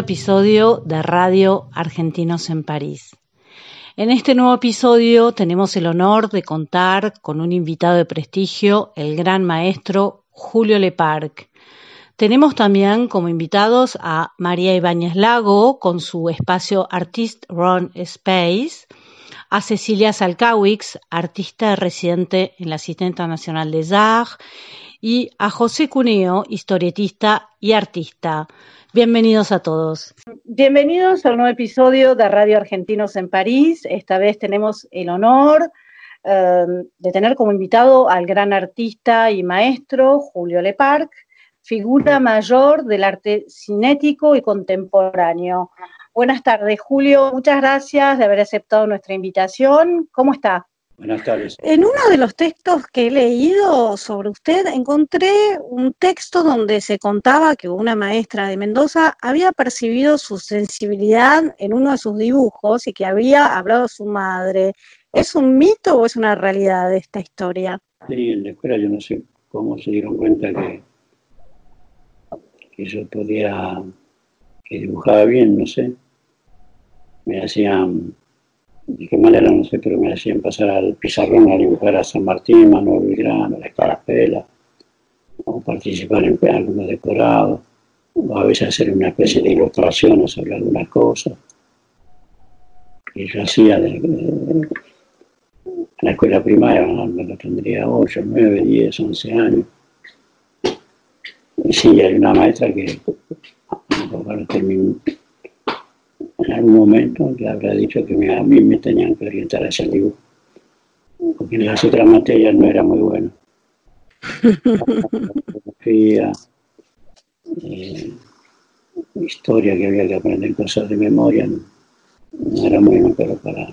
episodio de Radio Argentinos en París. En este nuevo episodio tenemos el honor de contar con un invitado de prestigio, el gran maestro Julio Leparc. Tenemos también como invitados a María Ibáñez Lago con su espacio Artist Run Space, a Cecilia Salkawix, artista residente en la Asistenta Nacional de Arts, y a José Cuneo, historietista y artista. Bienvenidos a todos. Bienvenidos al nuevo episodio de Radio Argentinos en París. Esta vez tenemos el honor eh, de tener como invitado al gran artista y maestro Julio Leparc, figura mayor del arte cinético y contemporáneo. Buenas tardes, Julio. Muchas gracias de haber aceptado nuestra invitación. ¿Cómo está? Buenas tardes. En uno de los textos que he leído sobre usted encontré un texto donde se contaba que una maestra de Mendoza había percibido su sensibilidad en uno de sus dibujos y que había hablado a su madre. ¿Es un mito o es una realidad esta historia? Sí, en la escuela yo no sé cómo se dieron cuenta que, que yo podía, que dibujaba bien, no sé. Me hacían, de qué manera no sé, pero me hacían pasar al pizarrón a dibujar a San Martín, Manuel Belgrano, la Escarapela, o participar en algunos decorados, o a veces hacer una especie de ilustraciones sobre algunas cosas. Y yo hacía de, en la escuela primaria, me lo tendría 8, 9, 10, 11 años. Y sí, hay una maestra que terminó- en algún momento le habrá dicho que a mí me tenían que orientar hacia el dibujo, porque en las otras materias no era muy bueno. Filosofía, eh, historia que había que aprender cosas de memoria, no, no era muy bueno, pero para,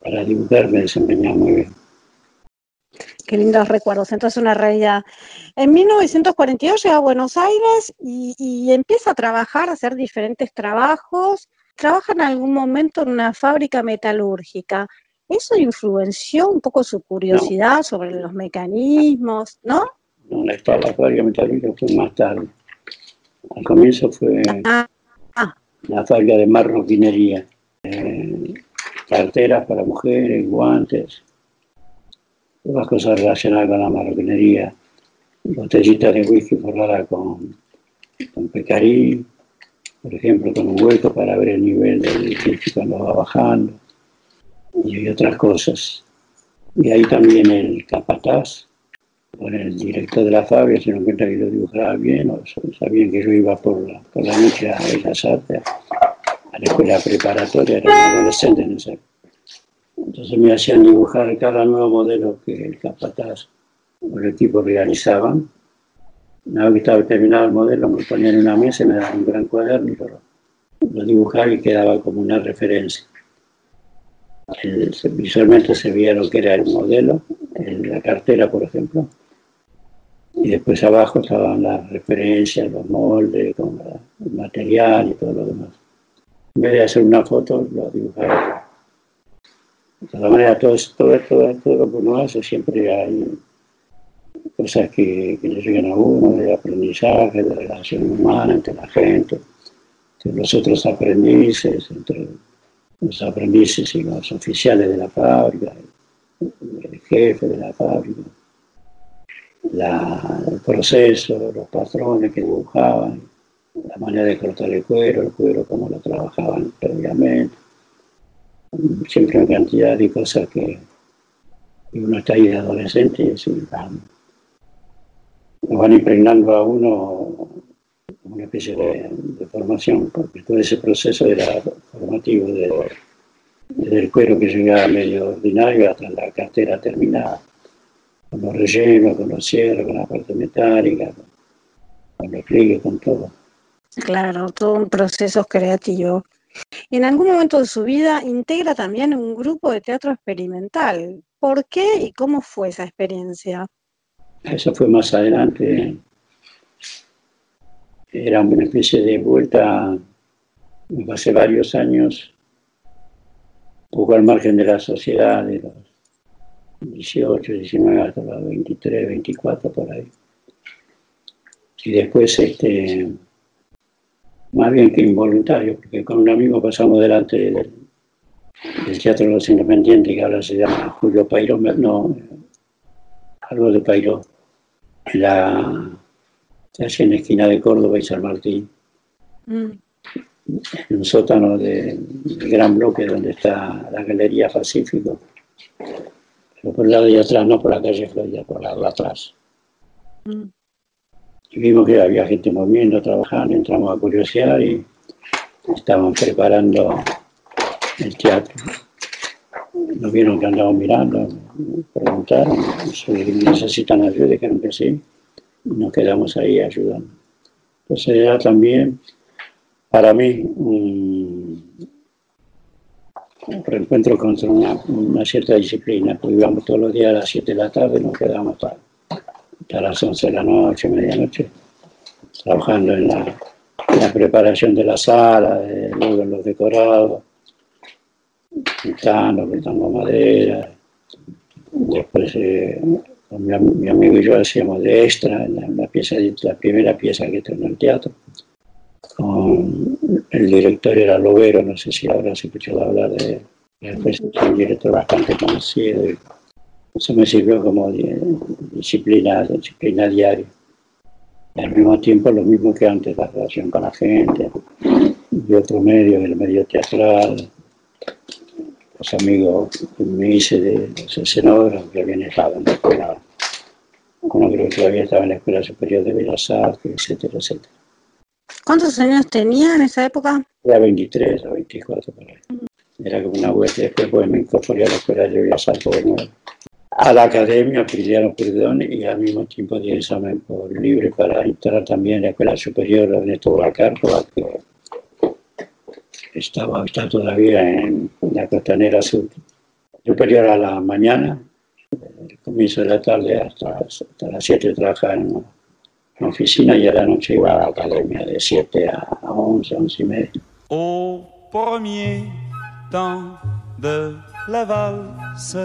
para dibujar me desempeñaba muy bien. Qué lindos recuerdos. Entonces, una realidad. En 1942 llega a Buenos Aires y, y empieza a trabajar, a hacer diferentes trabajos. Trabaja en algún momento en una fábrica metalúrgica. ¿Eso influenció un poco su curiosidad sobre los mecanismos, no? No, la, la fábrica metalúrgica fue más tarde. Al comienzo fue Ah, ah, la fábrica de marroquinería. Eh, carteras para mujeres, guantes, todas cosas relacionadas con la marroquinería. Botellitas de whisky forradas con, con pecarí, por ejemplo, con un hueco para ver el nivel del whisky cuando va bajando, y otras cosas. Y ahí también el capataz, con el director de la fábrica, se dieron cuenta que yo dibujaba bien, o sabían que yo iba por la, por la noche a Bellas Artes, a la escuela preparatoria, era un adolescente en ese Entonces me hacían dibujar cada nuevo modelo que el capataz o el equipo realizaban. Una vez que estaba terminado el modelo, me ponían en una mesa y me daban un gran cuaderno y lo, lo dibujaba y quedaba como una referencia. Visualmente se veía lo que era el modelo, el- la cartera, por ejemplo, y después abajo estaban las referencias, los moldes, con el material y todo lo demás. En vez de hacer una foto, lo dibujaba. De todas maneras, todo, todo, todo, todo lo que uno hace siempre hay cosas que, que le llegan a uno, del aprendizaje, la relación humana entre la gente, entre los otros aprendices, entre los aprendices y los oficiales de la fábrica, el jefe de la fábrica, el proceso, los patrones que dibujaban, la manera de cortar el cuero, el cuero, cómo lo trabajaban previamente. Siempre una cantidad de cosas que uno está ahí de adolescente y así, van, van impregnando a uno una especie de, formación, porque todo ese proceso era formativo desde, el cuero que llegaba medio ordinario hasta la cartera terminada, con los rellenos, con los cierres, con la parte metálica, con los pliegues, con todo. Claro, todo un proceso creativo. En algún momento de su vida integra también un grupo de teatro experimental. ¿Por qué y cómo fue esa experiencia? Eso fue más adelante. Era una especie de vuelta, hace varios años, un poco al margen de la sociedad, de los 18, 19 hasta los 23, 24 por ahí. Y después este, más bien que involuntario, porque con un amigo pasamos delante del, Teatro de los Independientes, que ahora se llama Julio Pairo, no, algo de Pairo, en la, casi en la esquina de Córdoba y San Martín, mm. en un sótano de, gran bloque donde está la Galería Pacífico, pero por el lado de atrás, no por la calle Florida, por el lado de atrás. Mm. Vimos que había gente moviendo, trabajando, entramos a curiosear y estaban preparando el teatro. Nos vieron que andaban mirando, preguntaron si necesitan ayuda, dijeron que sí, y nos quedamos ahí ayudando. Entonces era también para mí un, reencuentro contra una, cierta disciplina, porque íbamos todos los días a las 7 de la tarde y nos quedamos para a las 11 de la noche, medianoche, trabajando en la, preparación de la sala, luego en los decorados, pintando, pintando madera. Después eh, mi, amigo y yo hacíamos de extra la, primera pieza que en el teatro. El director era Lobero, no sé si habrás escuchado hablar de él. Después un director bastante conocido. Eso me sirvió como disciplina, disciplina diaria. Y al mismo tiempo lo mismo que antes, la relación con la gente, y otro medio, el medio teatral, los amigos que me hice de los escenógrafos que habían estado en la escuela, uno creo que todavía estaba en la Escuela Superior de Bellas Artes, etcétera, etcétera. ¿Cuántos años tenía en esa época? Era 23 o 24 por ahí. Era como una vuelta, después pues, me incorporé a la Escuela de Bellas Artes de nuevo a la academia pidieron perdón y al mismo tiempo di examen por libre para entrar también en la Escuela Superior Ernesto Balcarco, que estaba, está todavía en la costanera sur, superior a la mañana, el comienzo de la tarde hasta, hasta las 7 trabajaba en una oficina y a la noche iba a la academia de 7 a 11, 11 y media. Au premier temps de la valse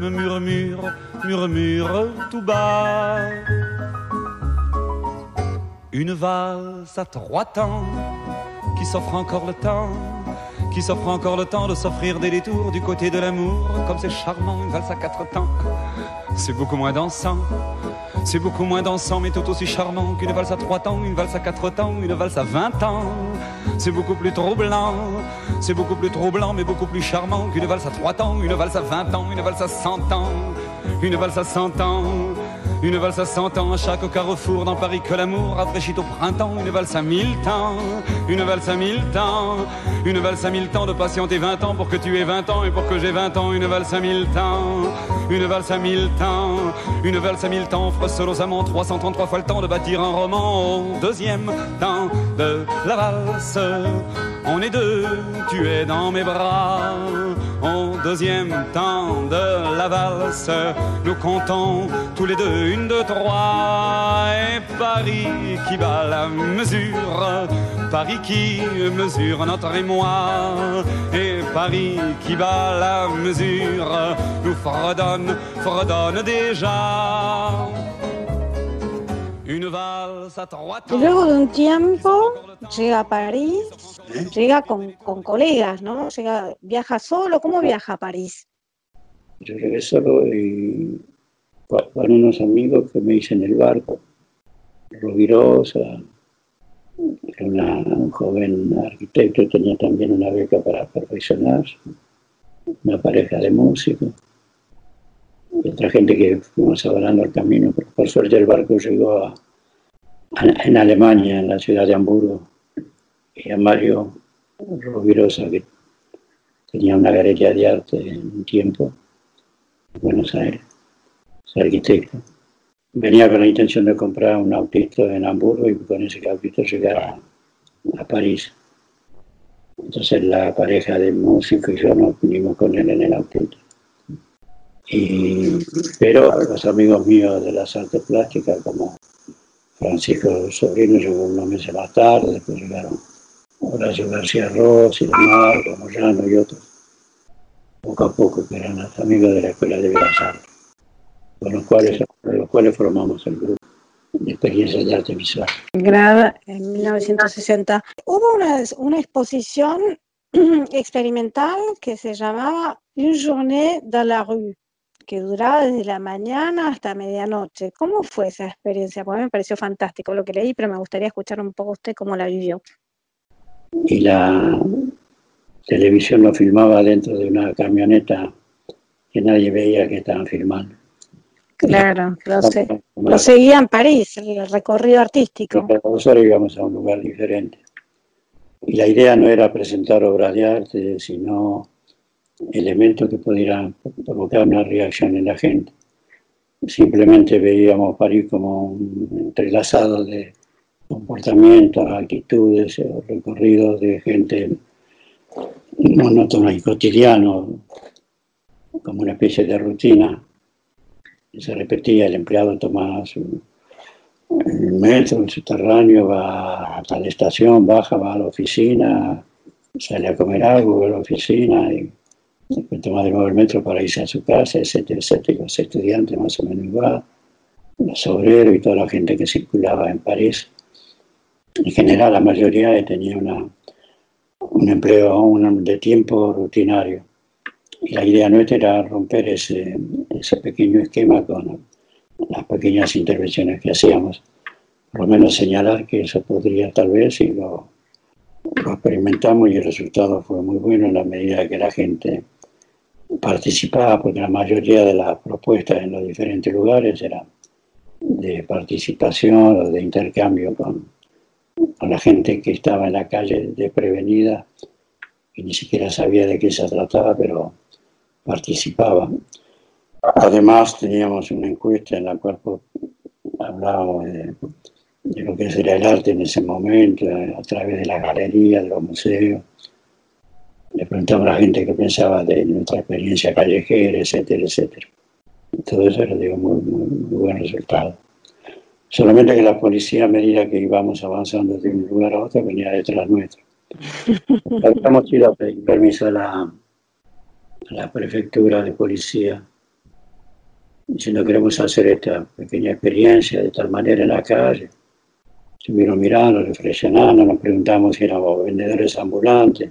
me murmure murmure tout bas. Une valse à trois temps qui s'offre encore le temps, qui s'offre encore le temps de s'offrir des détours du côté de l'amour, comme c'est charmant, une valse à quatre temps. C'est beaucoup moins dansant, c'est beaucoup moins dansant, mais tout aussi charmant qu'une valse à trois temps, une valse à quatre temps, une valse à vingt ans. C'est beaucoup plus troublant, c'est beaucoup plus troublant, mais beaucoup plus charmant qu'une valse à trois temps, une valse à vingt ans, une valse à cent ans une valse à cent ans. Une valse à cent ans chaque carrefour dans Paris que l'amour rafraîchit au printemps. Une valse à mille temps, une valse à mille temps. Une valse à mille temps de patienter vingt ans pour que tu aies vingt ans et pour que j'ai vingt ans. Une valse à mille temps, une valse à mille temps. Une valse à mille temps offre amants 333 fois le temps de bâtir un roman. Deuxième temps de la valse, on est deux, tu es dans mes bras. Deuxième temps de la valse, nous comptons tous les deux une, deux, trois. Et Paris qui bat la mesure, Paris qui mesure notre émoi. Et Paris qui bat la mesure, nous fredonne, fredonne déjà. Y luego de un tiempo llega a París, llega con, con, colegas, ¿no? Llega, viaja solo. ¿Cómo viaja a París? Yo llegué solo y con unos amigos que me hice en el barco. Rovirosa, era un joven arquitecto, tenía también una beca para perfeccionarse, una pareja de músicos otra gente que fuimos hablando el camino. por suerte el barco llegó en Alemania, en la ciudad de Hamburgo, y a Mario Rovirosa, que tenía una galería de arte en un tiempo en Buenos Aires, es arquitecto. Venía con la intención de comprar un autito en Hamburgo y con ese autito llegar a, París. Entonces la pareja de músico y yo nos vinimos con él en el autito. Y, pero los amigos míos de las artes plásticas, como Francisco Sobrino, llegó unos meses más tarde, después llegaron Horacio García Ross y demás, como Llano y otros, poco a poco, que eran los amigos de la Escuela de Bellas Artes, con los cuales, los cuales formamos el grupo de experiencias de arte visual. En 1960. Hubo una, una exposición experimental que se llamaba Une journée dans la rue que duraba desde la mañana hasta medianoche. ¿Cómo fue esa experiencia? Porque a mí me pareció fantástico lo que leí, pero me gustaría escuchar un poco usted cómo la vivió. Y la televisión lo filmaba dentro de una camioneta que nadie veía que estaban filmando. Claro, lo, seguía en París, el recorrido artístico. Nosotros íbamos a un lugar diferente. Y la idea no era presentar obras de arte, sino elementos que pudieran provocar una reacción en la gente. Simplemente veíamos París como un entrelazado de comportamientos, actitudes, recorridos de gente monótono y cotidiano, como una especie de rutina. Se repetía, el empleado tomaba su, metro, el subterráneo, va a la estación, baja, va a la oficina, sale a comer algo, a la oficina y después nuevo el metro para irse a su casa, etcétera, etcétera. Los estudiantes más o menos igual, los obreros y toda la gente que circulaba en París. En general, la mayoría tenía una, un empleo de tiempo rutinario. Y la idea nuestra era romper ese, ese pequeño esquema con las pequeñas intervenciones que hacíamos. Por lo menos señalar que eso podría tal vez, y lo, lo experimentamos y el resultado fue muy bueno en la medida que la gente participaba, porque la mayoría de las propuestas en los diferentes lugares eran de participación o de intercambio con, con la gente que estaba en la calle desprevenida, que ni siquiera sabía de qué se trataba, pero participaba. Además teníamos una encuesta en la cual hablábamos de, de lo que sería el arte en ese momento, a través de las galerías, de los museos, le preguntamos a la gente qué pensaba de nuestra experiencia callejera, etcétera, etcétera. Todo eso era digo, muy, muy, buen resultado. Solamente que la policía, a medida que íbamos avanzando de un lugar a otro, venía detrás nuestro. Habíamos ido a pedir permiso a la, a la prefectura de policía, diciendo queremos hacer esta pequeña experiencia de tal manera en la calle. Estuvieron mirando, reflexionando, nos preguntamos si éramos vendedores ambulantes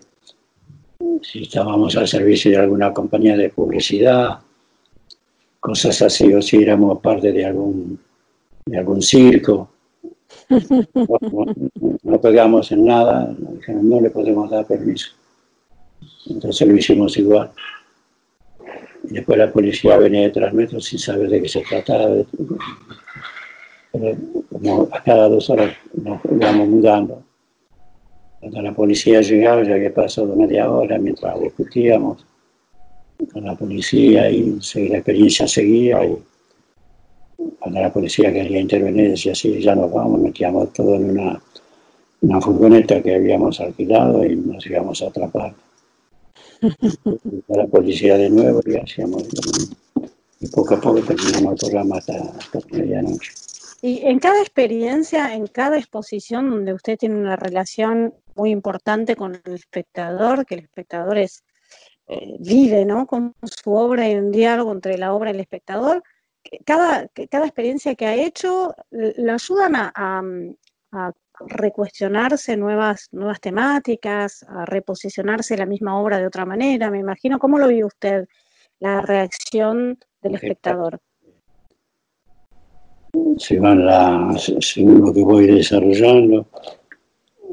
si estábamos al servicio de alguna compañía de publicidad, cosas así, o si éramos parte de algún, de algún circo. No, pegamos en nada, no le podemos dar permiso. Entonces lo hicimos igual. Y después la policía venía detrás nuestro sin saber de qué se trataba. Pero como a cada dos horas nos íbamos mudando. Cuando la policía llegaba ya había pasado media hora mientras discutíamos con la policía y la experiencia seguía. Y cuando la policía quería intervenir decía, sí, ya nos vamos, metíamos todo en una, una furgoneta que habíamos alquilado y nos íbamos a atrapar. la policía de nuevo y hacíamos Y poco a poco terminamos el programa hasta, hasta medianoche. Y en cada experiencia, en cada exposición donde usted tiene una relación muy importante con el espectador, que el espectador es eh, vive ¿no? con su obra y un diálogo entre la obra y el espectador, cada, cada experiencia que ha hecho le ayudan a, a, recuestionarse nuevas, nuevas temáticas, a reposicionarse la misma obra de otra manera, me imagino. ¿Cómo lo vive usted, la reacción del espectador? Según, la, según lo que voy desarrollando,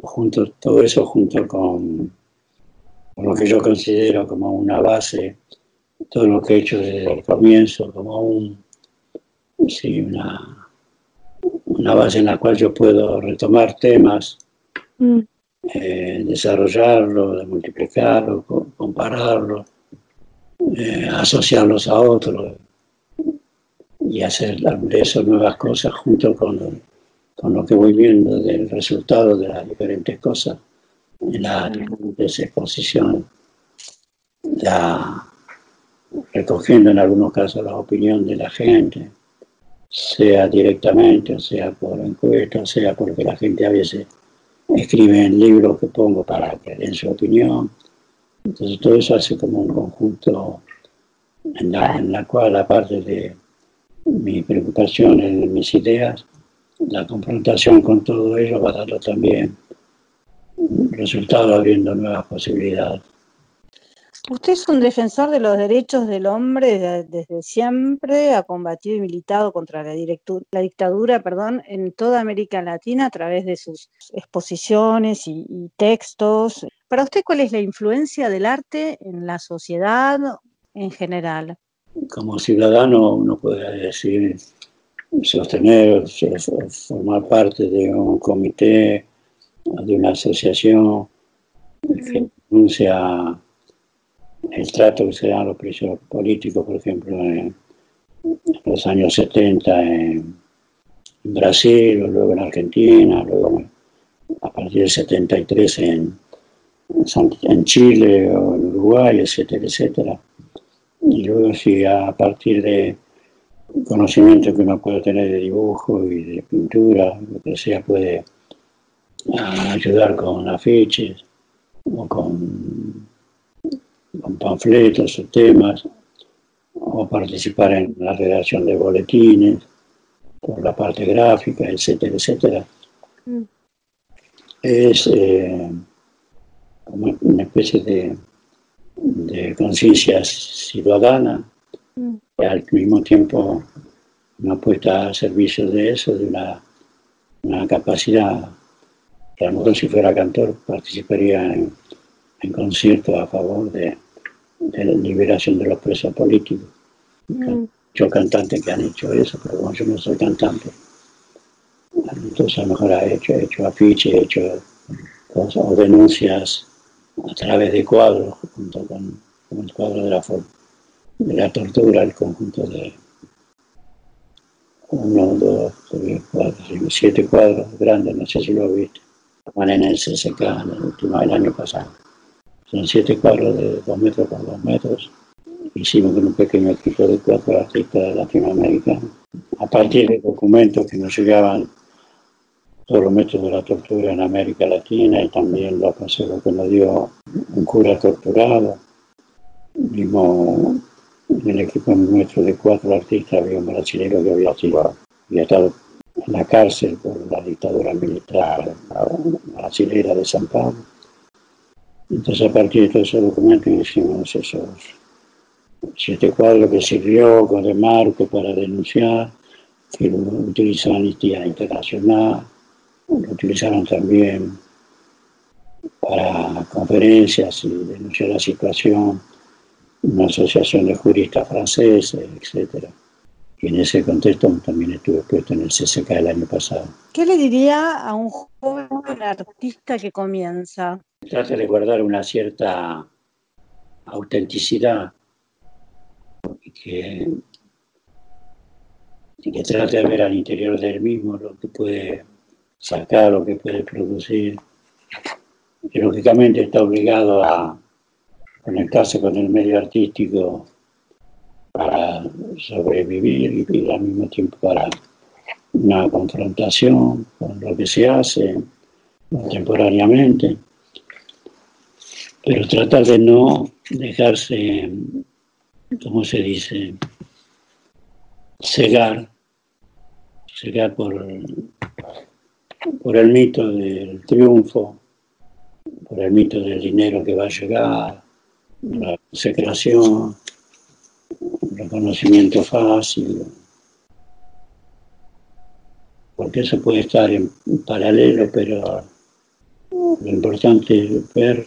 junto, todo eso junto con, lo que yo considero como una base, todo lo que he hecho desde el comienzo, como un, sí, una, una base en la cual yo puedo retomar temas, mm. eh, desarrollarlo, multiplicarlo, compararlo, eh, asociarlos a otros y hacer de eso nuevas cosas junto con con lo que voy viendo del resultado de las diferentes cosas en las diferentes exposiciones, ya recogiendo en algunos casos la opinión de la gente, sea directamente, sea por encuesta, sea porque la gente a veces escribe en libros que pongo para que den su opinión. Entonces todo eso hace como un conjunto en la, en la cual, aparte de mis preocupaciones, mis ideas, la confrontación con todo ello va dando también resultado abriendo nuevas posibilidades. Usted es un defensor de los derechos del hombre desde siempre, ha combatido y militado contra la, la dictadura perdón, en toda América Latina a través de sus exposiciones y, y, textos. Para usted, ¿cuál es la influencia del arte en la sociedad en general? Como ciudadano uno podría decir sostener, formar parte de un comité, de una asociación que denuncia el trato que se da a los presos políticos, por ejemplo, en, los años 70 en, Brasil, luego en Argentina, luego a partir del 73 en, en Chile o en Uruguay, etcétera, etcétera. Y luego sí, a partir de conocimiento que uno puede tener de dibujo y de pintura, lo que sea, puede ah, ayudar con afiches o con, con panfletos o temas, o participar en la redacción de boletines, por la parte gráfica, etcétera, etcétera. Mm. Es eh, como una especie de, de conciencia ciudadana al mismo tiempo una puesta al servicio de eso, de una, una capacidad que a lo mejor si fuera cantor participaría en, en conciertos a favor de, de, la liberación de los presos políticos. Mm. Yo cantantes que han hecho eso, pero yo no soy cantante, entonces a lo mejor he hecho, he hecho afiches, he hecho cosas, o denuncias a través de cuadros, junto con, con el cuadro de la forma de la tortura, el conjunto de uno, dos, tres, cuatro, siete cuadros grandes, no sé si lo visto, van en el en el año pasado. Son siete cuadros de dos metros por dos metros. Hicimos con un pequeño equipo de cuatro artistas latinoamericanos. A partir de documentos que nos llegaban todos los métodos de la tortura en América Latina y también los consejos que nos dio un cura torturado, mismo en el equipo nuestro de cuatro artistas había un brasileño que había, sido, había estado en la cárcel por la dictadura militar brasileña de San Pablo. Entonces a partir de todos esos documentos hicimos esos siete cuadros que sirvió con marco para denunciar, que lo utilizó Amnistía Internacional, lo utilizaron también para conferencias y denunciar la situación una asociación de juristas franceses, etc. Y en ese contexto también estuve puesto en el CCK el año pasado. ¿Qué le diría a un joven artista que comienza? Trata de guardar una cierta autenticidad y que, y que trate de ver al interior del mismo lo que puede sacar, lo que puede producir. Y lógicamente está obligado a conectarse con el medio artístico para sobrevivir y al mismo tiempo para una confrontación con lo que se hace contemporáneamente, pero tratar de no dejarse, ¿cómo se dice?, cegar, cegar por, por el mito del triunfo, por el mito del dinero que va a llegar, la secreción, el reconocimiento fácil, porque eso puede estar en paralelo, pero lo importante es ver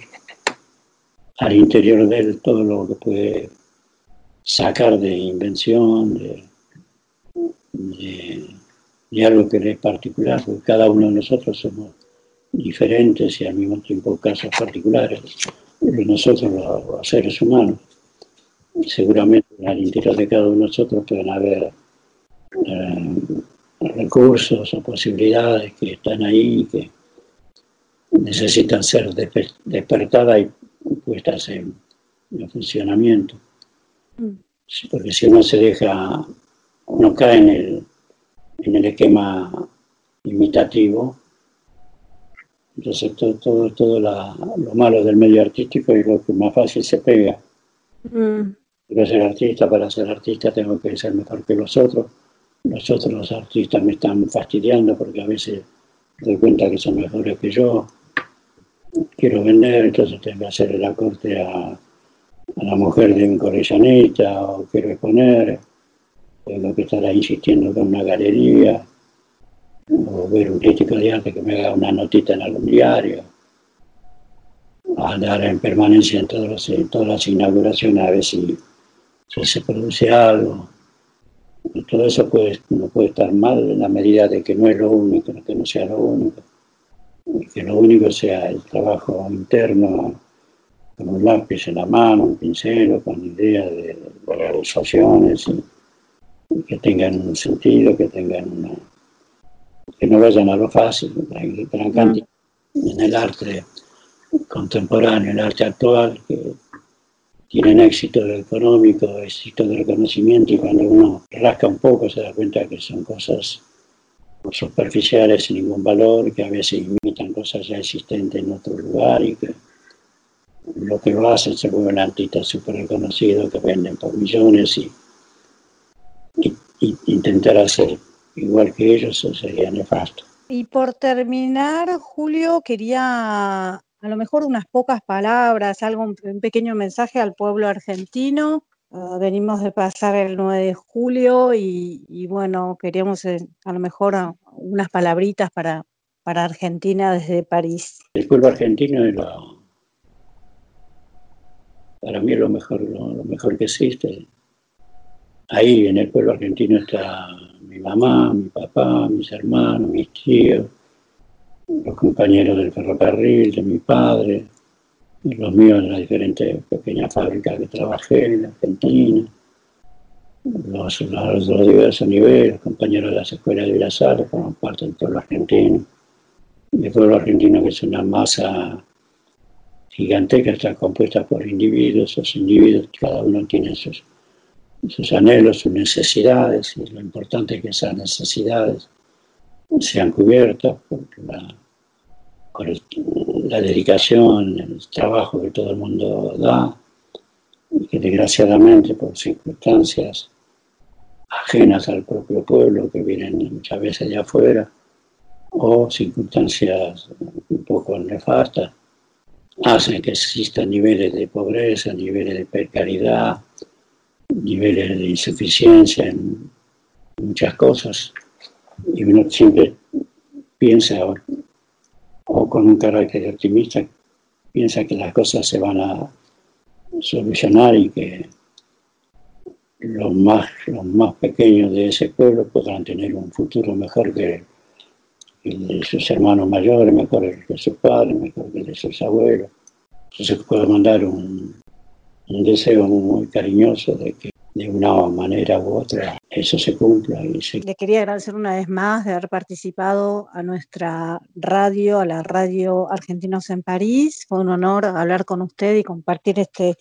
al interior de él todo lo que puede sacar de invención, de, algo que le es particular, porque cada uno de nosotros somos diferentes y al mismo tiempo casos particulares, nosotros los, seres humanos. Seguramente al interior de cada uno de nosotros pueden haber eh, recursos o posibilidades que están ahí, que necesitan ser despertadas y puestas en, funcionamiento. Mm. Porque si uno se deja, uno cae en el, en el esquema imitativo, entonces todo, todo, todo lo malo del medio artístico es lo que más fácil se pega. Mm. Quiero ser artista, para ser artista tengo que ser mejor que los otros los otros artistas me están fastidiando porque a veces doy cuenta que son mejores que yo. Quiero vender, entonces tengo que hacer la corte a, la mujer de un coleccionista o quiero exponer. Tengo que estar ahí insistiendo con una galería o ver un crítico de arte que me haga una notita en algún diario. Andar en permanencia en, todas las inauguraciones a ver si se produce algo todo eso puede, no puede estar mal en la medida de que no es lo único, que no sea lo único. Que lo único sea el trabajo interno, con un lápiz en la mano, un pincel, con ideas de, realizaciones, y, que tengan un sentido, que tengan una, que no vayan a lo fácil, en el arte contemporáneo, en el arte actual, que tienen éxito económico, éxito de reconocimiento y cuando uno rasca un poco se da cuenta que son cosas superficiales sin ningún valor, que a veces imitan cosas ya existentes en otro lugar y que lo que lo hacen se vuelven artistas súper reconocidos que venden por millones y, intentar hacer igual que ellos sería nefasto. Y por terminar, Julio, quería a lo mejor unas pocas palabras, algo, un pequeño mensaje al pueblo argentino. Ah, venimos de pasar el 9 de julio y, bueno, queríamos eh, a lo mejor ah, unas palabritas para, para Argentina desde París. El pueblo argentino es lo, para mí es lo mejor, lo mejor que existe. Ahí en el pueblo argentino está mi mamá, mi papá, mis hermanos, mis tíos, los compañeros del ferrocarril, de mi padre, los míos en las diferentes pequeñas fábricas que trabajé en Argentina, los, los, los diversos niveles, los compañeros de las escuelas de Bellas Artes forman parte del pueblo argentino. El pueblo argentino que es una masa gigantesca, está compuesta por individuos, esos individuos, cada uno tiene sus, sus anhelos, sus necesidades, y lo importante es que esas necesidades sean cubiertas por la, la dedicación, el trabajo que todo el mundo da, y que desgraciadamente por circunstancias ajenas al propio pueblo, que vienen muchas veces de afuera, o circunstancias un poco nefastas, hacen que existan niveles de pobreza, niveles de precariedad, niveles de insuficiencia en muchas cosas y uno siempre piensa, o con un carácter optimista, piensa que las cosas se van a solucionar y que los más, los más pequeños de ese pueblo podrán tener un futuro mejor que el de sus hermanos mayores, mejor que sus padres, mejor que el de sus abuelos. Entonces puedo mandar un, un deseo muy cariñoso de que de una manera u otra eso se cumpla. Y Le quería agradecer una vez más de haber participado a nuestra radio, a la radio Argentinos en París. Fue un honor hablar con usted y compartir este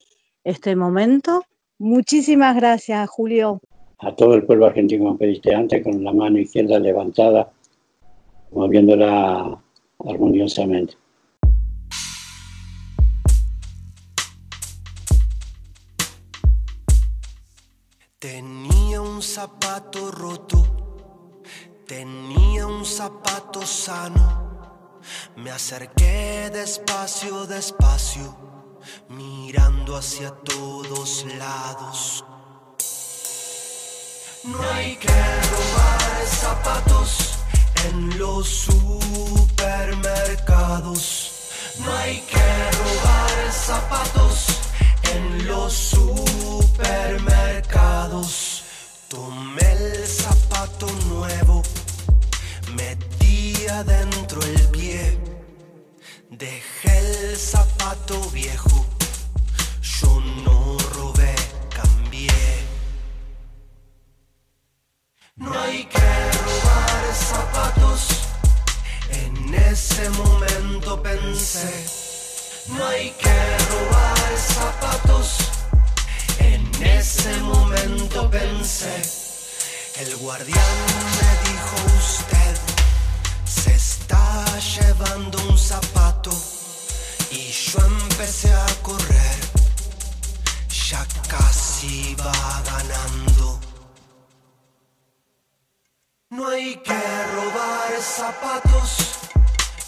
este momento. Muchísimas gracias, Julio. A todo el pueblo argentino, como pediste antes, con la mano izquierda levantada, moviéndola armoniosamente. Zapato roto, tenía un zapato sano. Me acerqué despacio, despacio, mirando hacia todos lados. No hay que robar zapatos en los supermercados. No hay que robar zapatos en los supermercados. Tomé el zapato nuevo, metí adentro el pie, dejé el zapato viejo. Yo no robé, cambié. No hay que robar zapatos. En ese momento pensé, no hay que robar zapatos. El guardián me dijo usted, se está llevando un zapato. Y yo empecé a correr, ya casi va ganando. No hay que robar zapatos,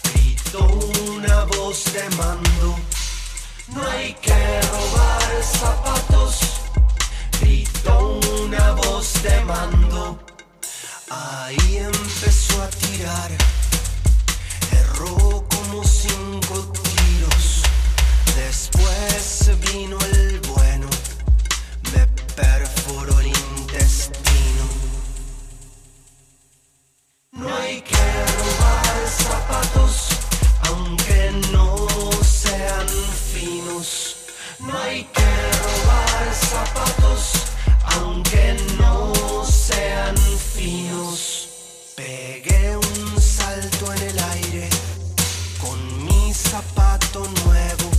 gritó una voz de mando. No hay que robar zapatos, gritó una voz de mando. Ahí empezó a tirar, erró como cinco tiros. Después vino el bueno, me perforó el intestino. No hay que robar zapatos, aunque no sean finos. No hay que zapatos, aunque no sean finos. Pegué un salto en el aire con mi zapato nuevo,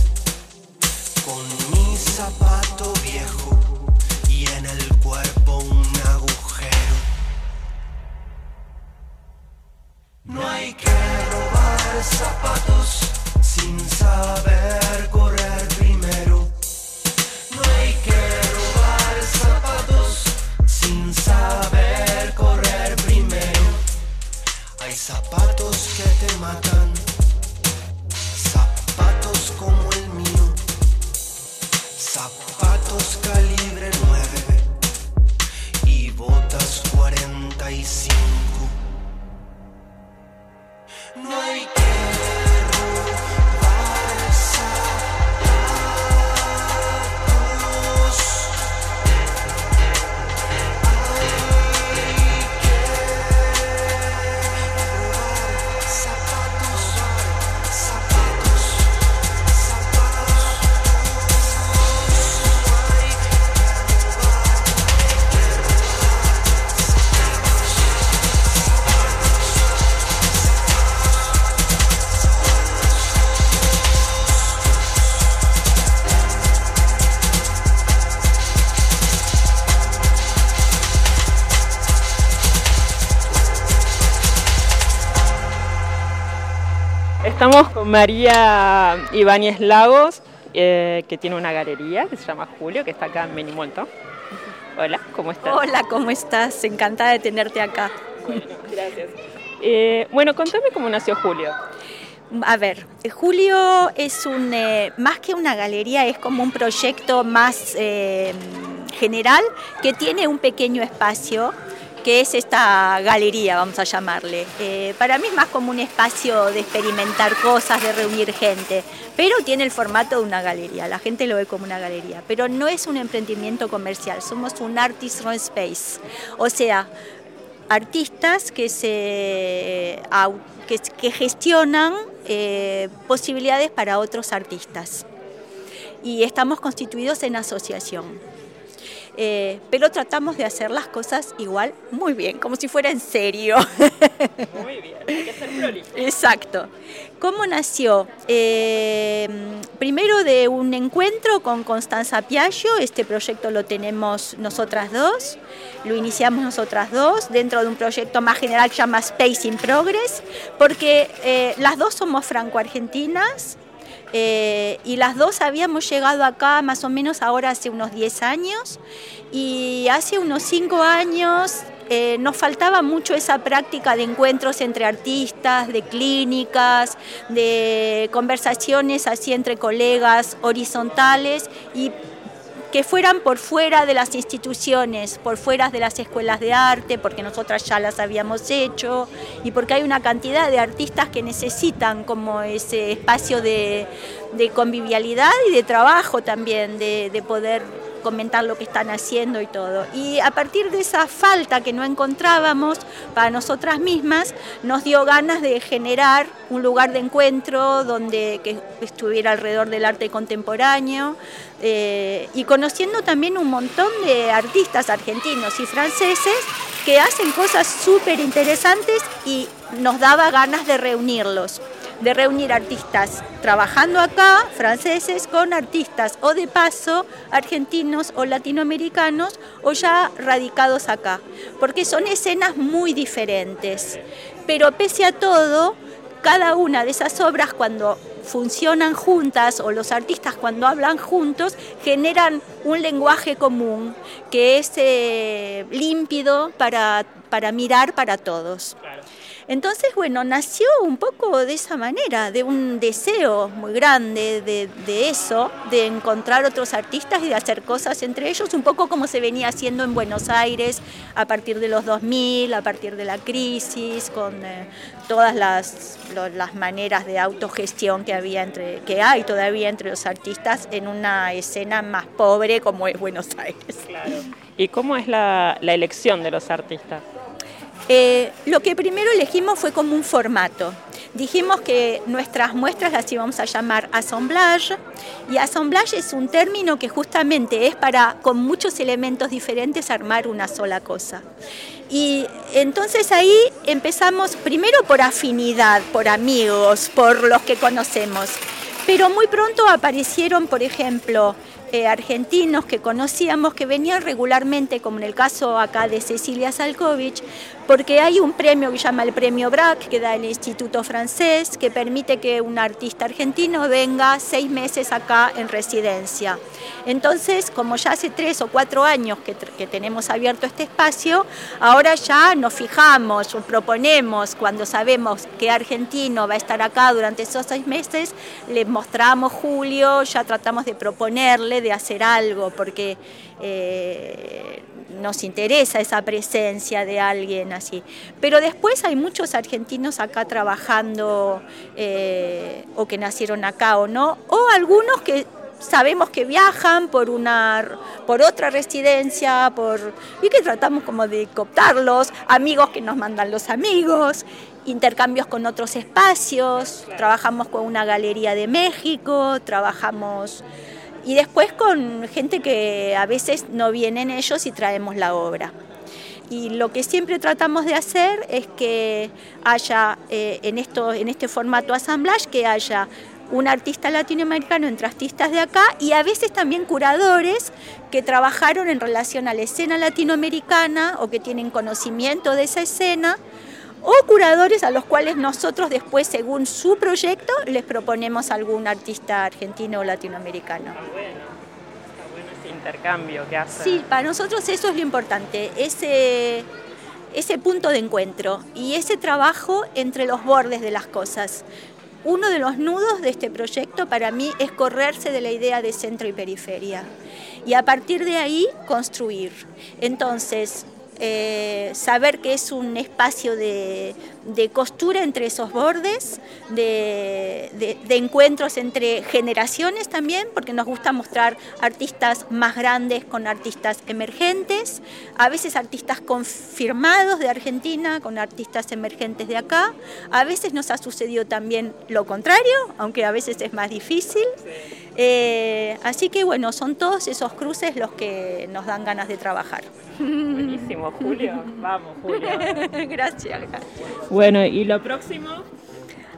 con mi zapato viejo y en el cuerpo un agujero. No hay que robar zapatos sin saber correr zapatos que te matan, zapatos como el mío, zapatos calibre María Ibáñez Lagos, eh, que tiene una galería que se llama Julio, que está acá en Menimolto. Hola, ¿cómo estás? Hola, ¿cómo estás? Encantada de tenerte acá. Gracias. Eh, bueno, contame cómo nació Julio. A ver, Julio es un, eh, más que una galería, es como un proyecto más general que tiene un pequeño espacio que es esta galería, vamos a llamarle. Eh, para mí es más como un espacio de experimentar cosas, de reunir gente, pero tiene el formato de una galería, la gente lo ve como una galería, pero no es un emprendimiento comercial, somos un artist run space, o sea, artistas que, se, que gestionan eh, posibilidades para otros artistas. Y estamos constituidos en asociación. Eh, pero tratamos de hacer las cosas igual muy bien, como si fuera en serio. Muy bien, hay que ser prolijo. Exacto. ¿Cómo nació? Eh, primero de un encuentro con Constanza Piaggio, este proyecto lo tenemos nosotras dos, lo iniciamos nosotras dos dentro de un proyecto más general que se llama Space in Progress, porque eh, las dos somos franco-argentinas, eh, y las dos habíamos llegado acá más o menos ahora hace unos 10 años. Y hace unos 5 años eh, nos faltaba mucho esa práctica de encuentros entre artistas, de clínicas, de conversaciones así entre colegas horizontales y que fueran por fuera de las instituciones, por fuera de las escuelas de arte, porque nosotras ya las habíamos hecho y porque hay una cantidad de artistas que necesitan como ese espacio de, convivialidad y de trabajo también, de poder comentar lo que están haciendo y todo. Y a partir de esa falta que no encontrábamos para nosotras mismas, nos dio ganas de generar un lugar de encuentro donde que estuviera alrededor del arte contemporáneo eh, y conociendo también un montón de artistas argentinos y franceses que hacen cosas súper interesantes y nos daba ganas de reunirlos de reunir artistas trabajando acá, franceses, con artistas o de paso argentinos o latinoamericanos o ya radicados acá, porque son escenas muy diferentes. Pero pese a todo, cada una de esas obras cuando funcionan juntas o los artistas cuando hablan juntos generan un lenguaje común que es eh, límpido para, para mirar para todos. Entonces, bueno, nació un poco de esa manera, de un deseo muy grande de, de, eso, de encontrar otros artistas y de hacer cosas entre ellos, un poco como se venía haciendo en Buenos Aires a partir de los 2000, a partir de la crisis, con eh, todas las, las maneras de autogestión que, había entre, que hay todavía entre los artistas en una escena más pobre como es Buenos Aires. Claro. ¿Y cómo es la elección de los artistas? Eh, lo que primero elegimos fue como un formato. Dijimos que nuestras muestras las íbamos a llamar assemblage y assemblage es un término que justamente es para con muchos elementos diferentes armar una sola cosa. Y entonces ahí empezamos primero por afinidad, por amigos, por los que conocemos. Pero muy pronto aparecieron, por ejemplo, eh, argentinos que conocíamos que venían regularmente, como en el caso acá de Cecilia Salkovich, porque hay un premio que se llama el Premio BRAC, que da el Instituto Francés, que permite que un artista argentino venga seis meses acá en residencia. Entonces, como ya hace tres o cuatro años que, tenemos abierto este espacio, ahora ya nos fijamos, proponemos, cuando sabemos que argentino va a estar acá durante esos seis meses, le mostramos Julio, ya tratamos de proponerle, de hacer algo, porque eh, nos interesa esa presencia de alguien así. Pero después hay muchos argentinos acá trabajando eh, o que nacieron acá o no, o algunos que sabemos que viajan por una por otra residencia, por y que tratamos como de cooptarlos, amigos que nos mandan los amigos, intercambios con otros espacios, trabajamos con una galería de México, trabajamos y después con gente que a veces no vienen ellos y traemos la obra. Y lo que siempre tratamos de hacer es que haya eh, en, esto, en este formato assemblage, que haya un artista latinoamericano entre artistas de acá y a veces también curadores que trabajaron en relación a la escena latinoamericana o que tienen conocimiento de esa escena o curadores a los cuales nosotros después, según su proyecto, les proponemos algún artista argentino o latinoamericano. Está bueno, está bueno ese intercambio que hace. Sí, para nosotros eso es lo importante, ese, ese punto de encuentro y ese trabajo entre los bordes de las cosas. Uno de los nudos de este proyecto para mí es correrse de la idea de centro y periferia y a partir de ahí construir. Entonces, eh, saber que es un espacio de, de costura entre esos bordes, de, de, de, encuentros entre generaciones también, porque nos gusta mostrar artistas más grandes con artistas emergentes, a veces artistas confirmados de Argentina con artistas emergentes de acá, a veces nos ha sucedido también lo contrario, aunque a veces es más difícil. Eh, así que bueno, son todos esos cruces los que nos dan ganas de trabajar. Buenísimo, Julio. Vamos, Julio. gracias, gracias. Bueno, ¿y lo próximo?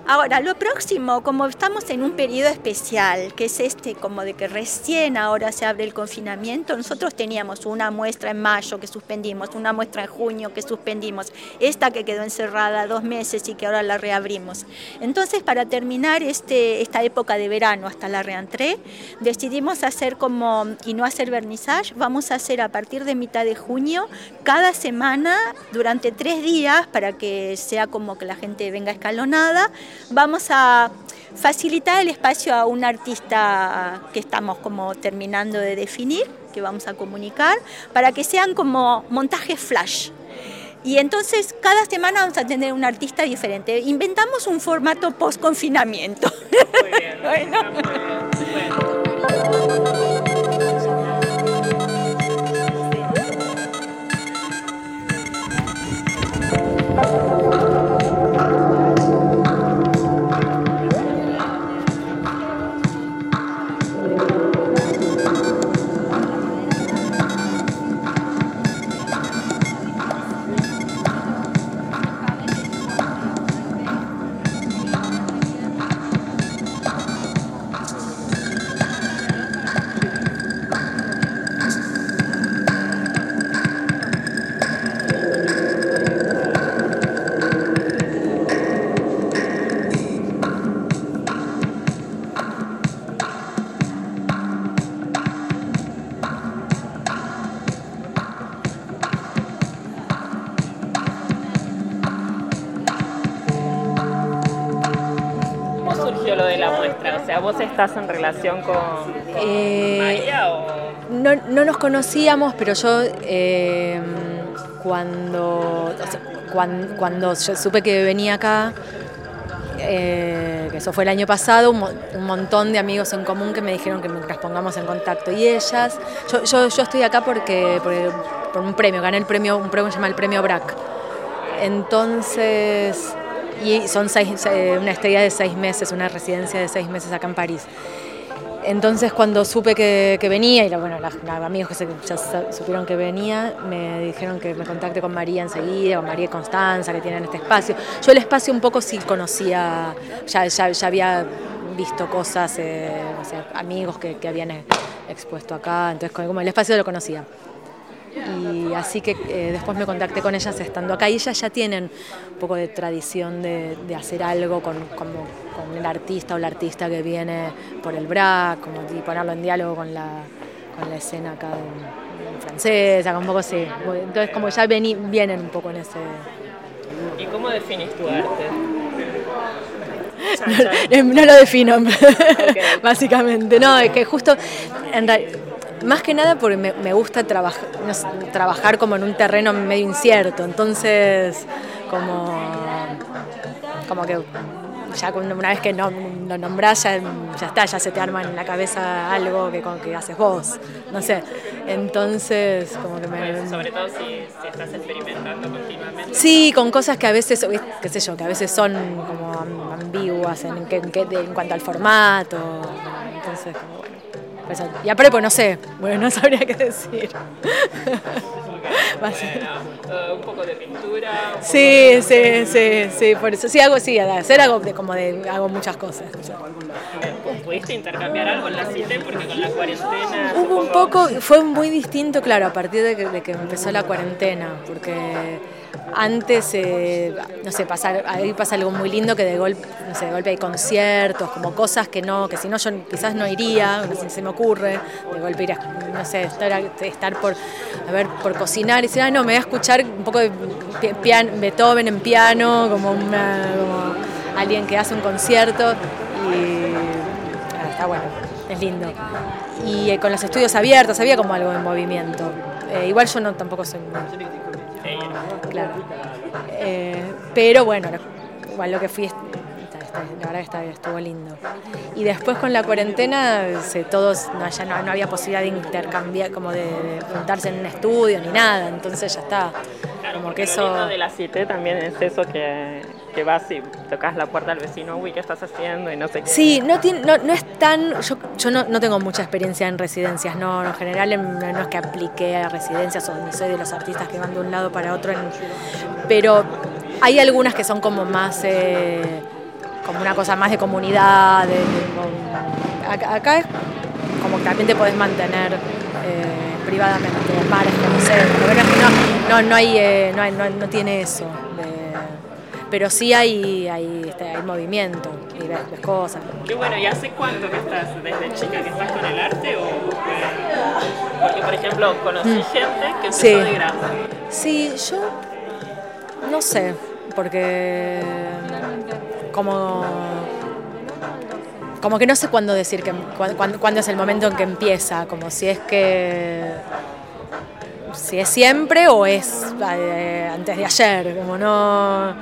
Ahora, lo próximo, como estamos en un periodo especial, que es este, como de que recién ahora se abre el confinamiento, nosotros teníamos una muestra en mayo que suspendimos, una muestra en junio que suspendimos, esta que quedó encerrada dos meses y que ahora la reabrimos. Entonces, para terminar este, esta época de verano hasta la reentré, decidimos hacer como, y no hacer vernissage, vamos a hacer a partir de mitad de junio, cada semana, durante tres días, para que sea como que la gente venga escalonada, vamos a facilitar el espacio a un artista que estamos como terminando de definir, que vamos a comunicar, para que sean como montajes flash. Y entonces cada semana vamos a tener un artista diferente. Inventamos un formato post confinamiento. Muy bien. Bueno. Estás en relación con, con Eh, María o...? No, no nos conocíamos, pero yo eh, cuando, o sea, cuan- cuando, yo supe que venía acá, eh, que eso fue el año pasado, un, mo- un montón de amigos en común que me dijeron que nos pongamos en contacto. Y ellas, yo, yo, yo estoy acá porque, porque- por un premio, gané el premio, un premio que se llama el Premio BRAC. Entonces, y son seis, una estadía de seis meses, una residencia de seis meses acá en París. Entonces cuando supe que, venía, y bueno, los amigos que se- ya supieron que venía, me dijeron que me contacte con María enseguida, con María y Constanza, que tienen este espacio. Yo el espacio un poco sí conocía, ya, ya, había visto cosas, eh, o sea, amigos que, que habían expuesto acá, entonces como el espacio lo conocía. Y así que eh, después me contacté con ellas estando acá y ellas ya tienen un poco de tradición de, de hacer algo con, como- con el artista o la artista que viene por el BRAC, como, y ponerlo en diálogo con la, con la escena acá en, en francesa, un poco así. Muy- Entonces como ya vení- vienen un poco en ese... ¿Y cómo definís tu arte? no lo defino, básicamente. No, es que justo, en real- más que nada porque me, me gusta no sé, trabajar como en un terreno medio incierto, entonces como, como que ya una vez que no, lo nombrás ya, ya está, ya se te arma en la cabeza algo que, que haces vos, no sé. Entonces como que me... Sobre todo si, si estás experimentando continuamente. Sí, con cosas que a veces, qué sé yo, que a veces son como am- ambiguas en, en de- en cuanto al formato. Entonces, como bueno. Pues, y aparte, pues no sé, bueno, no sabría qué decir. Bueno, eh, un poco de pintura. un poco Sí, de- sí, sí, sí, por eso. Sí, hago, sí, hacer algo de, como de, hago muchas cosas. ¿Pudiste intercambiar algo en la CITE? Porque con la cuarentena. Hubo un supongo- poco, fue muy distinto, claro, a partir de que, de que empezó la cuarentena, porque antes, eh, no sé, pasa, ahí pasa algo muy lindo que de golpe, no sé, de golpe hay conciertos, como cosas que no, que si no yo quizás no iría, no sé, se me ocurre, de golpe ir a, no sé, estar, estar por, a ver, por cocinar y decir, ah, no, me voy a escuchar un poco de pi- pian- Beethoven en piano, como, una, como alguien que hace un concierto y Ah, está bueno, es lindo. Y eh, con los estudios abiertos había como algo de movimiento. Eh, igual yo no tampoco soy muy... Claro. Eh, pero bueno, igual lo que fui, la verdad está- estuvo lindo. Y después con la cuarentena, se, todos, no, ya no, no había posibilidad de intercambiar, como de, de juntarse en un estudio ni nada, entonces ya está. Como que Lo eso... lindo de la Cité también es eso que, que vas y tocas la puerta al vecino, uy, ¿qué estás haciendo? Y no sé qué. Sí, no, tiene, no, no es tan. Yo, yo no, no tengo mucha experiencia en residencias, no, en general en- no es que apliqué a residencias o ni soy de los artistas que van de un lado para otro, en- pero hay algunas que son como más. eh, como una cosa más de comunidad. de- acá, acá es como que también te podés mantener eh, privadamente, margen, no sé, no, no, hay, eh, no, hay- no, no tiene eso. de- pero sí hay, hay, este, hay movimiento y cosas. Qué bueno, ¿y hace cuánto que estás, desde chica, que estás con el arte? O, porque, por ejemplo, conocí gente que empezó Sí. de grande. Sí, yo no sé, porque como como que no sé cuándo decir que cuándo- cuándo es el momento en que empieza, como si es que si es siempre o es eh, antes de ayer, como no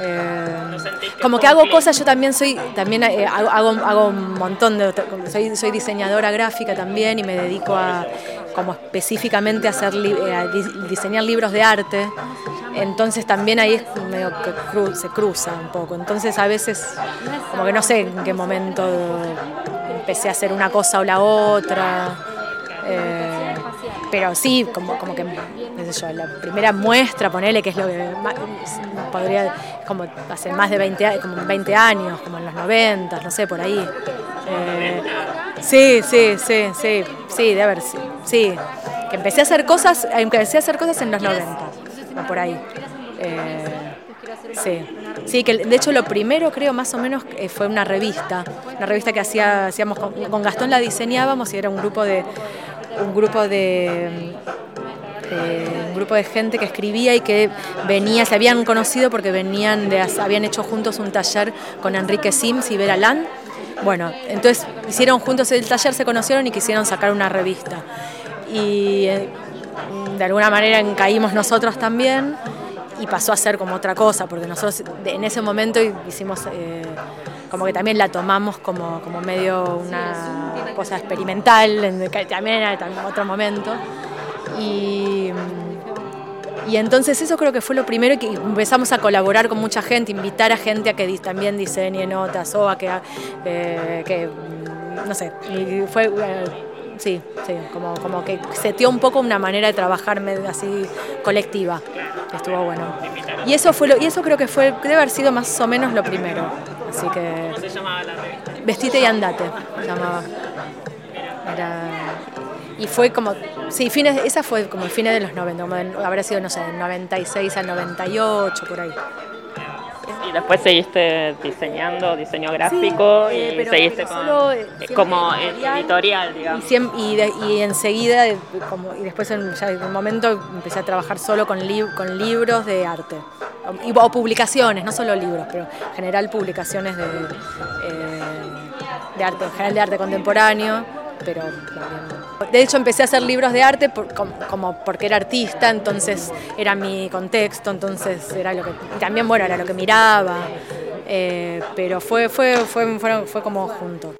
eh, ¿No sentís como que hago cosas, yo también soy, también eh, hago, hago, hago un montón de, soy, soy diseñadora gráfica también y me dedico a como específicamente a hacer li- a di- diseñar libros de arte. Entonces también ahí es medio que cru- se cruza un poco. Entonces a veces como que no sé en qué momento empecé a hacer una cosa o la otra. Eh, pero sí, como, como que, qué sé yo, la primera muestra, ponele, que es lo que más- podría, como hace más de 20, a- como 20 años, como en los 90, no sé, por ahí. Eh, sí, sí, sí, sí, sí, de haber, sí, sí. Que empecé a hacer cosas, empecé a hacer cosas en los 90, o por ahí. Eh, Sí, sí, que de hecho lo primero creo más o menos eh, fue una revista, una revista que hacía, hacíamos con Gastón la diseñábamos y era un grupo de un grupo de eh, un grupo de gente que escribía y que venía, se habían conocido porque venían de, habían hecho juntos un taller con Enrique Sims y Vera Land. Bueno, entonces hicieron juntos el taller, se conocieron y quisieron sacar una revista. Y eh, de alguna manera caímos nosotros también y pasó a ser como otra cosa, porque nosotros en ese momento hicimos, eh, como que también la tomamos como, como medio una cosa experimental, en- también tam- otro momento. Y, y entonces eso creo que fue lo primero que empezamos a colaborar con mucha gente, invitar a gente a que también diseñe notas o a que, eh, que mm, no sé, y fue... eh, Sí, sí, como, como que seteó un poco una manera de trabajar medio así colectiva, estuvo bueno. Y eso fue lo, y eso creo que fue, debe haber sido más o menos lo primero. Así que ¿Cómo se llamaba la revista? Vestite y andate, se llamaba. Era- y fue como, sí, fines, esa fue como fines de los 90, como de- habrá sido, no sé, del 96 al 98, por ahí. Y después seguiste diseñando, diseño gráfico Sí, eh, y pero- seguiste pero con, solo, eh, eh, siempre como editorial. editorial, Y, digamos. siem- y, de- y enseguida, como, y después en, ya en un momento empecé a trabajar solo con, lib- con libros de arte. O, y- o publicaciones, no solo libros, pero en general publicaciones de, eh, de arte, en general de arte contemporáneo, pero De hecho empecé a hacer libros de arte por- com- como porque era artista, entonces era mi contexto, entonces era lo que... Y también, bueno, era lo que miraba, eh, pero fue, fue, fue, fueron- fue como junto.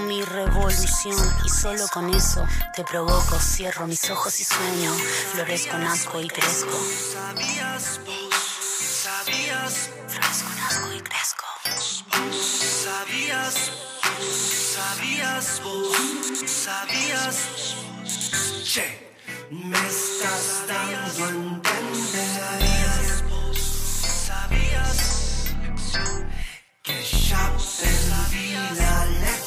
Mi revolución y solo con eso te provoco. Cierro mis ojos y sueño, florezco, nazco y crezco. Sabías vos, sabías, Florezco, nazco y crezco. sabías, sabías vos, sabías. Che, me estás dando a entender. Sabías que ya perdí la lección.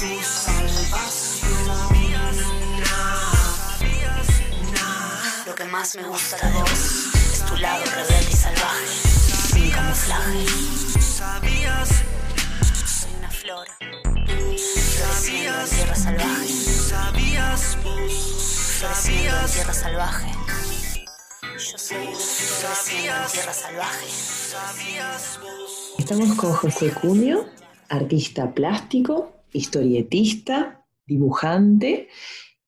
Lo que más me gusta de vos es tu lado rebelde y salvaje, sin camuflaje. Sabías, Soy una flor, floreciendo en tierra salvaje, sabías floreciendo en tierra salvaje. Yo soy floreciendo en tierra salvaje. Estamos con José Cunio, artista plástico, historietista, dibujante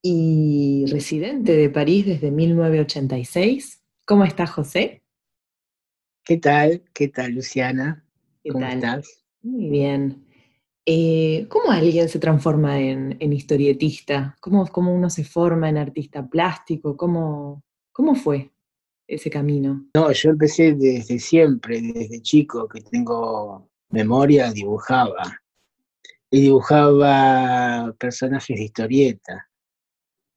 y residente de París desde 1986. ¿Cómo estás, José? ¿Qué tal? ¿Qué tal, Luciana? ¿Qué ¿Cómo tal? estás? Muy bien. Eh, ¿Cómo alguien se transforma en, en historietista? ¿Cómo, ¿Cómo uno se forma en artista plástico? ¿Cómo, ¿Cómo fue ese camino? No, yo empecé desde siempre, desde chico, que tengo memoria, dibujaba. Y dibujaba personajes de historieta.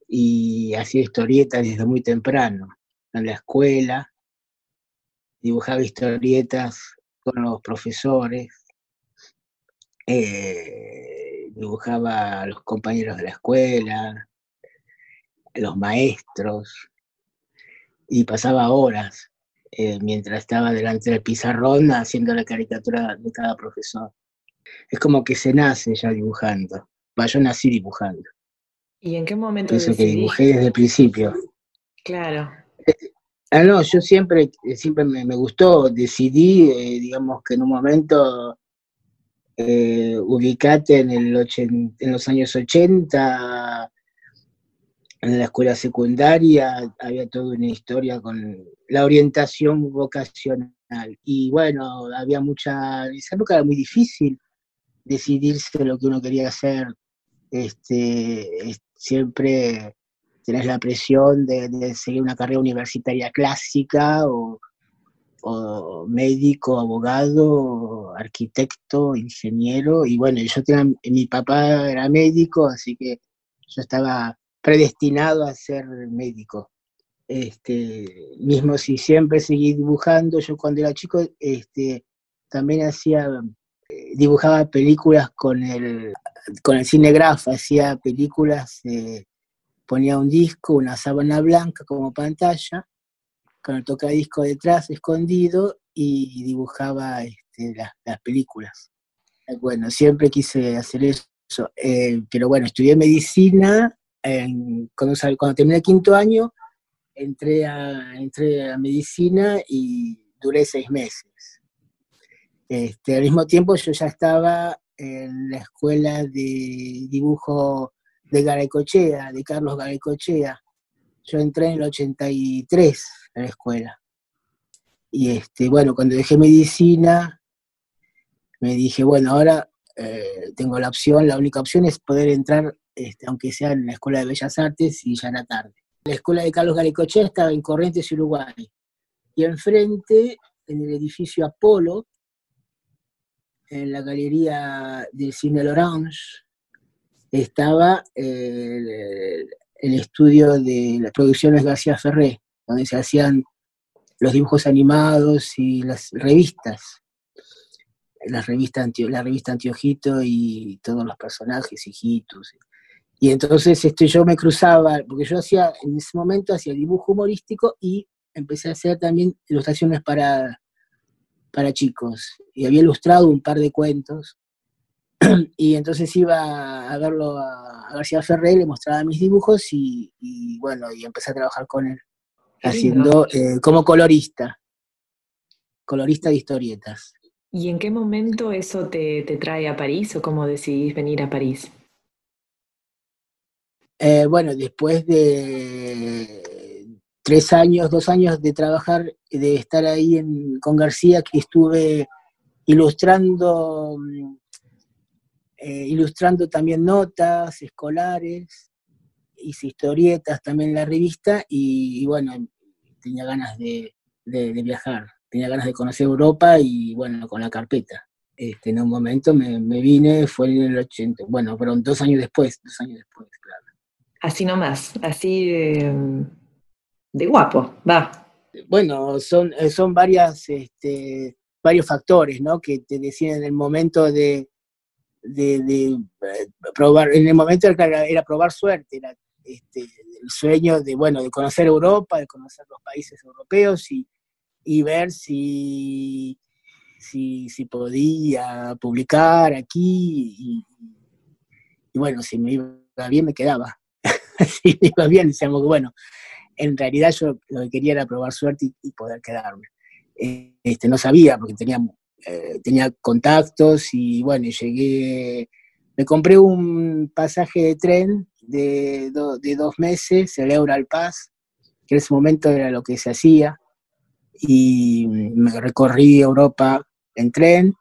Y hacía historietas desde muy temprano. En la escuela, dibujaba historietas con los profesores. eh, dibujaba a los compañeros de la escuela, los maestros. y pasaba horas eh, mientras estaba delante del pizarrón haciendo la caricatura de cada profesor. Es como que se nace ya dibujando. Va, yo nací dibujando. ¿Y en qué momento Eso que dibujé desde el principio. Claro. Ah, no, yo siempre, siempre me, me gustó, decidí, eh, digamos que en un momento eh, ubicate en, el ochen- en los años 80, en la escuela secundaria, había toda una historia con la orientación vocacional. Y bueno, había mucha, esa época era muy difícil decidirse lo que uno quería hacer. Este, es- siempre tenés la presión de, seguir una carrera universitaria clásica o, médico, abogado, arquitecto, ingeniero, y bueno, yo tenía, mi papá era médico, así que yo estaba predestinado a ser médico. Este, mismo si siempre seguí dibujando, yo cuando era chico este, también hacía, dibujaba películas con el, con el cinegrafo, hacía películas, eh, ponía un disco, una sábana blanca como pantalla, con el tocadisco detrás escondido y dibujaba este, las, las películas. Bueno, siempre quise hacer eso, eh, pero bueno, estudié medicina, en- cuando, cuando terminé el quinto año, entré a, entré a medicina y duré seis meses. Este, al mismo tiempo yo ya estaba en la escuela de dibujo de Garaycochea, de Carlos Garaycochea. Yo entré en el 83 a la escuela. Y este, bueno, cuando dejé medicina, me dije, bueno, ahora eh, tengo la opción, la única opción es poder entrar, este, aunque sea en la Escuela de Bellas Artes, y ya era tarde. La escuela de Carlos Garicochea estaba en Corrientes, Uruguay. Y enfrente, en el edificio Apolo, en la galería del Cine L'Orange, estaba el, el estudio de las producciones García Ferré, donde se hacían los dibujos animados y las revistas. Las revistas Antio- la revista Antiojito y todos los personajes, hijitos. Y entonces este, yo me cruzaba, porque yo hacía, en ese momento hacía dibujo humorístico y empecé a hacer también ilustraciones para, para chicos. Y había ilustrado un par de cuentos. y entonces iba a verlo a, García Ferré, le mostraba mis dibujos y, y bueno, y empecé a trabajar con él. haciendo eh, como colorista, colorista de historietas. ¿Y en qué momento eso te, te trae a París o cómo decidís venir a París? Eh, bueno, después de tres años, dos años de trabajar, de estar ahí con García, que estuve ilustrando, mm, eh, ilustrando también notas escolares, hice historietas también en la revista y, bueno, tenía ganas de, viajar, tenía ganas de conocer Europa y bueno, con la carpeta. Este, en un momento me, vine, fue en el 80, bueno, fueron dos años después, dos años después, claro así nomás, así de, guapo, va. Bueno, son, eh, son varias, este, varios factores, ¿no? Que te decían en el momento de, de, eh, probar, en el momento era, probar suerte, era este, el sueño de, bueno, de conocer Europa, de conocer los países europeos y, y ver si, si, si, podía publicar aquí y, y, bueno, si me iba bien me quedaba. así iba bien, decíamos que bueno, en realidad yo lo que quería era probar suerte y, poder quedarme. Este, no sabía porque tenía, eh, tenía contactos y bueno, llegué, me compré un pasaje de tren de, de dos meses, el Eural Pass, que en ese momento era lo que se hacía, y me recorrí Europa en tren,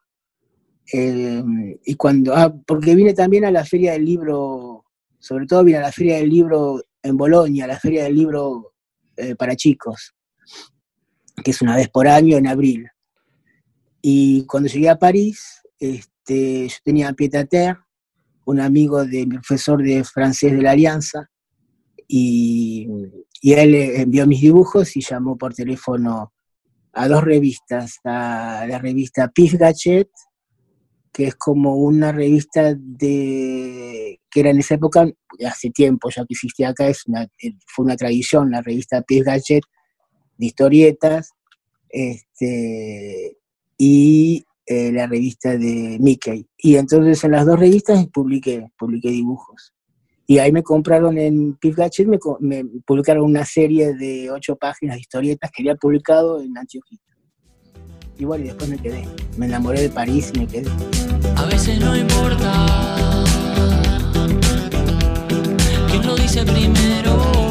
eh, y cuando, ah, porque vine también a la feria del libro sobre todo vine a la Feria del Libro en Bolonia, la Feria del Libro eh, para chicos, que es una vez por año en abril. Y cuando llegué a París, este, yo tenía a Piet un amigo de mi profesor de francés de la Alianza, y, él envió mis dibujos y llamó por teléfono a dos revistas, a la revista Pif Gachet que es como una revista de que era en esa época, hace tiempo ya que existía acá, es una, eh, fue una tradición, la revista Pies Gadget de historietas, este, y eh, la revista de Mickey. Y entonces en las dos revistas publiqué, publiqué dibujos. Y ahí me compraron en Piff Gadget, me, me, publicaron una serie de ocho páginas de historietas que había publicado en Antioquia bueno, y después me quedé. Me enamoré de París y me quedé. A veces no importa quién lo dice primero.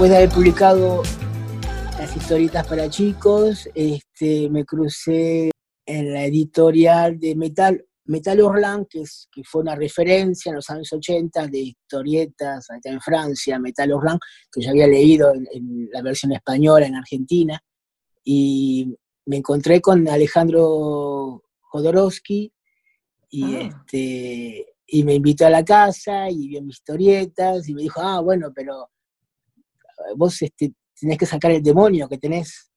Después de haber publicado las historietas para chicos, este, me crucé en la editorial de Metal, Metal Orlan, que, es, que fue una referencia en los años 80 de historietas acá en Francia, Metal Orlan, que yo había leído en, la versión española en Argentina, y me encontré con Alejandro Jodorowsky, y, ah. este, y me invitó a la casa y vio mis historietas, y me dijo, ah, bueno, pero vos este, tenés que sacar el demonio que tenés,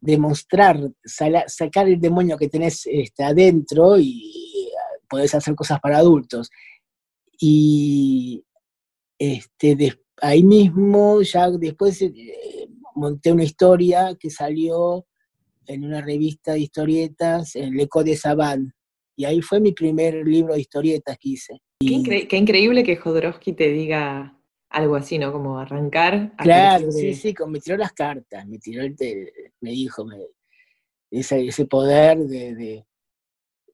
demostrar, sacar el demonio que tenés este, adentro y podés hacer cosas para adultos. Y este, ahí mismo, ya después eh, monté una historia que salió en una revista de historietas, en Le de Saban. Y ahí fue mi primer libro de historietas que hice. Qué, increíble que Jodorowsky te diga algo así, ¿no? Como arrancar. claro, sí, sí, me tiró las cartas, me tiró el, me dijo, me, ese, ese poder de,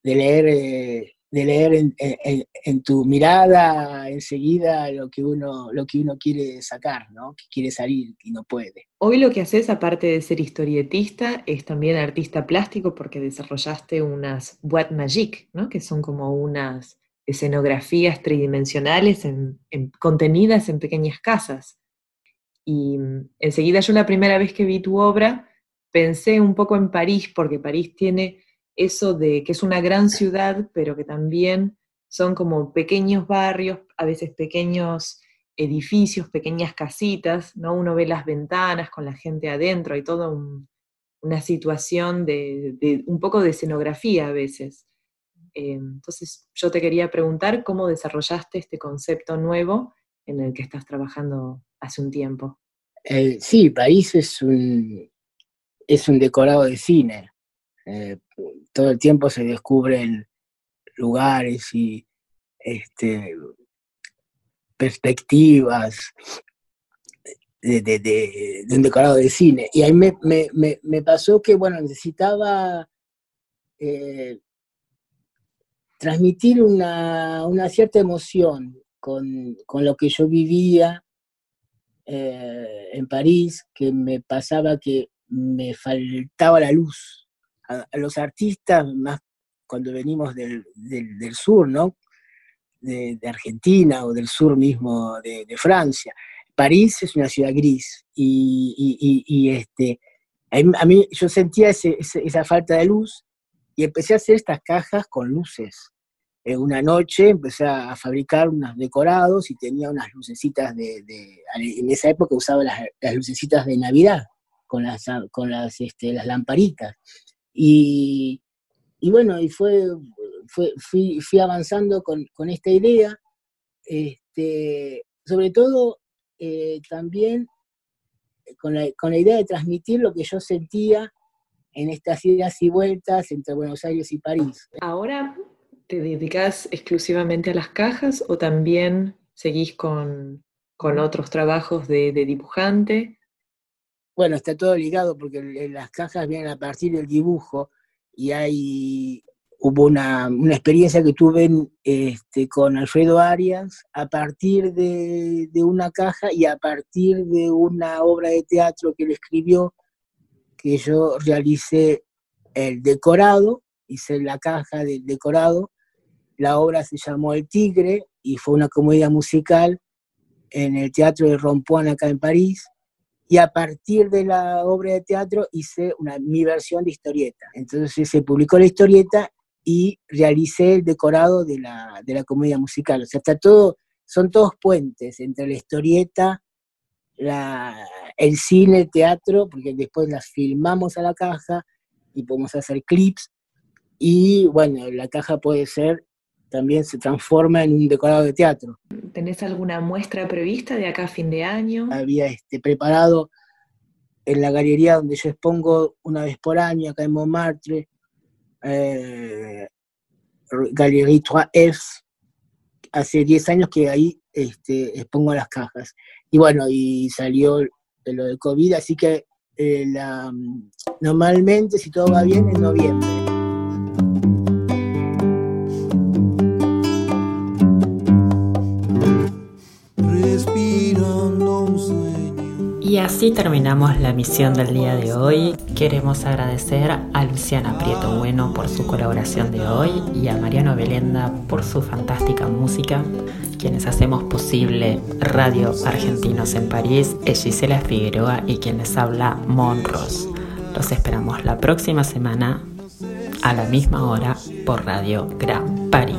de, leer, eh, de leer en, en, tu mirada enseguida lo que, uno, lo que uno quiere sacar, ¿no? Que quiere salir y no puede. Hoy lo que haces, aparte de ser historietista, es también artista plástico porque desarrollaste unas What Magic, ¿no? Que son como unas escenografías tridimensionales contenidas en pequeñas casas. Y mm, enseguida yo la primera vez que vi tu obra pensé un poco en París, porque París tiene eso de que es una gran ciudad, pero que también son como pequeños barrios, a veces pequeños edificios, pequeñas casitas, ¿no? Uno ve las ventanas con la gente adentro, hay toda una situación de, un poco de escenografía a veces. Eh, entonces yo te quería preguntar cómo desarrollaste este concepto nuevo en el que estás trabajando hace un tiempo. Eh, sí, París es un, es un decorado de cine. Eh, todo el tiempo se descubren lugares y este, perspectivas de, un decorado de cine. Y ahí me, pasó que, bueno, necesitaba transmitir una, cierta emoción con, lo que yo vivía eh, en París, que me pasaba que me faltaba la luz. A, los artistas, más cuando venimos del, sur, ¿no? De, Argentina o del sur mismo de, Francia. París es una ciudad gris y, este, a mí yo sentía esa falta de luz y empecé a hacer estas cajas con luces. En una noche empecé a fabricar unos decorados y tenía unas lucecitas de, en esa época usaba las, lucecitas de Navidad con las, con las, este, las lamparitas. Y, bueno, y fue, fui, fui, avanzando con, esta idea, este, sobre todo eh, también con la, con la idea de transmitir lo que yo sentía en estas idas y vueltas entre Buenos Aires y París. ¿Ahora te dedicas exclusivamente a las cajas o también seguís con, con otros trabajos de, de, dibujante? bueno, está todo ligado porque las cajas vienen a partir del dibujo y hay, hubo una, experiencia que tuve este, con Alfredo Arias a partir de, una caja y a partir de una obra de teatro que él escribió, que yo realicé el decorado, hice la caja del decorado, la obra se llamó El Tigre y fue una comedia musical en el Teatro de Rompuan acá en París y a partir de la obra de teatro hice una, mi versión de historieta. Entonces se publicó la historieta y realicé el decorado de la, de la comedia musical. O sea, está todo, son todos puentes entre la historieta, la, el cine, el teatro, porque después las filmamos a la caja y podemos hacer clips. Y bueno, la caja puede ser, también se transforma en un decorado de teatro. ¿Tenés alguna muestra prevista de acá a fin de año? Había este, preparado en la galería donde yo expongo una vez por año, acá en Montmartre, eh, Galería 3F, hace 10 años que ahí este, expongo las cajas. Y bueno, y salió lo de COVID, así que eh, la, normalmente, si todo va bien, en noviembre. Y así terminamos la misión del día de hoy. Queremos agradecer a Luciana Prieto Bueno por su colaboración de hoy y a Mariano Belenda por su fantástica música. Quienes hacemos posible Radio Argentinos en París es Gisela Figueroa y quienes habla Monros. Los esperamos la próxima semana a la misma hora por Radio Gran París.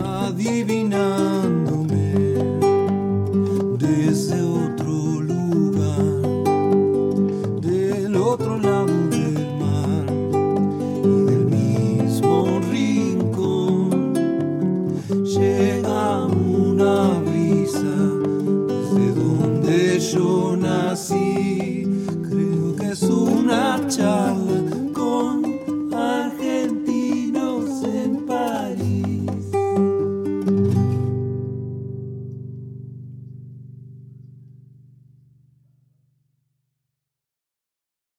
yo nací.